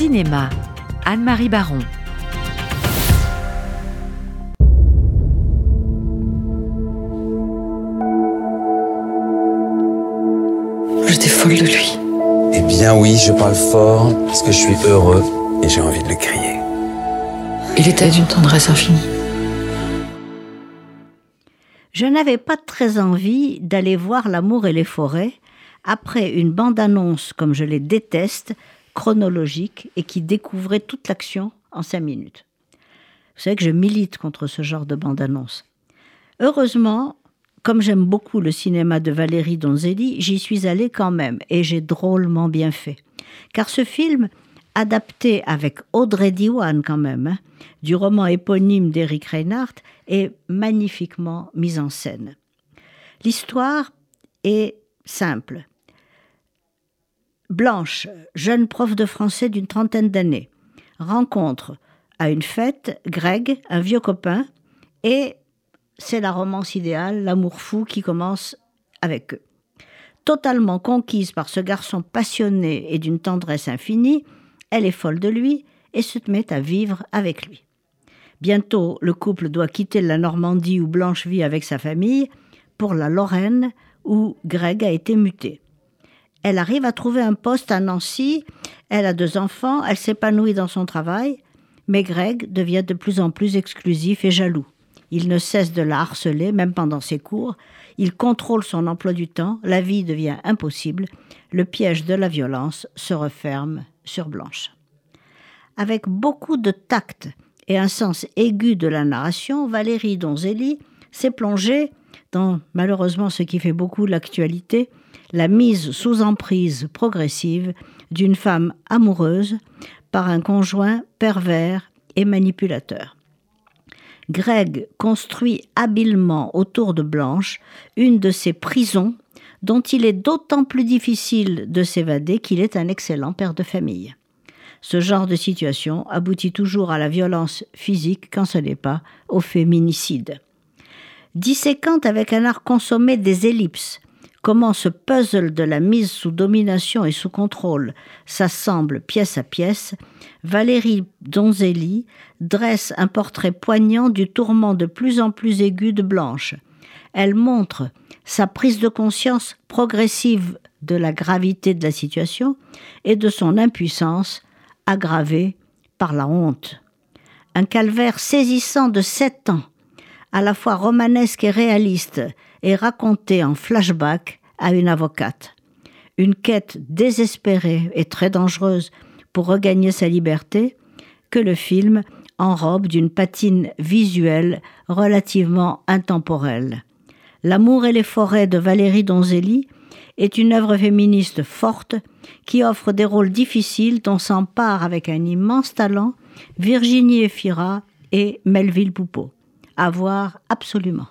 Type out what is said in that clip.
Cinéma, Anne-Marie Baron. J'étais folle de lui. Eh bien oui, je parle fort parce que je suis heureux et j'ai envie de le crier. Il était d'une tendresse infinie. Je n'avais pas très envie d'aller voir L'amour et les forêts après une bande-annonce, comme je les déteste, chronologique et qui découvrait toute l'action en cinq minutes. Vous savez que je milite contre ce genre de bande-annonce. Heureusement, comme j'aime beaucoup le cinéma de Valérie Donzelli, j'y suis allée quand même et j'ai drôlement bien fait. Car ce film, adapté avec Audrey Diwan quand même, hein, du roman éponyme d'Eric Reinhardt, est magnifiquement mis en scène. L'histoire est simple. Blanche, jeune prof de français d'une trentaine d'années, rencontre à une fête Greg, un vieux copain, et c'est la romance idéale, l'amour fou qui commence avec eux. Totalement conquise par ce garçon passionné et d'une tendresse infinie, elle est folle de lui et se met à vivre avec lui. Bientôt, le couple doit quitter la Normandie où Blanche vit avec sa famille pour la Lorraine où Greg a été muté. Elle arrive à trouver un poste à Nancy, elle a deux enfants, elle s'épanouit dans son travail, mais Greg devient de plus en plus exclusif et jaloux. Il ne cesse de la harceler, même pendant ses cours, il contrôle son emploi du temps, la vie devient impossible, le piège de la violence se referme sur Blanche. Avec beaucoup de tact et un sens aigu de la narration, Valérie Donzelli s'est plongée dans malheureusement ce qui fait beaucoup l'actualité, la mise sous emprise progressive d'une femme amoureuse par un conjoint pervers et manipulateur. Greg construit habilement autour de Blanche une de ces prisons dont il est d'autant plus difficile de s'évader qu'il est un excellent père de famille. Ce genre de situation aboutit toujours à la violence physique quand ce n'est pas au féminicide. Disséquant avec un art consommé des ellipses, comment ce puzzle de la mise sous domination et sous contrôle s'assemble pièce à pièce, Valérie Donzelli dresse un portrait poignant du tourment de plus en plus aigu de Blanche. Elle montre sa prise de conscience progressive de la gravité de la situation et de son impuissance aggravée par la honte. Un calvaire saisissant de sept ans, à la fois romanesque et réaliste, est raconté en flashback à une avocate. Une quête désespérée et très dangereuse pour regagner sa liberté que le film enrobe d'une patine visuelle relativement intemporelle. L'amour et les forêts de Valérie Donzelli est une œuvre féministe forte qui offre des rôles difficiles dont s'emparent avec un immense talent Virginie Efira et Melville Poupeau. À voir absolument.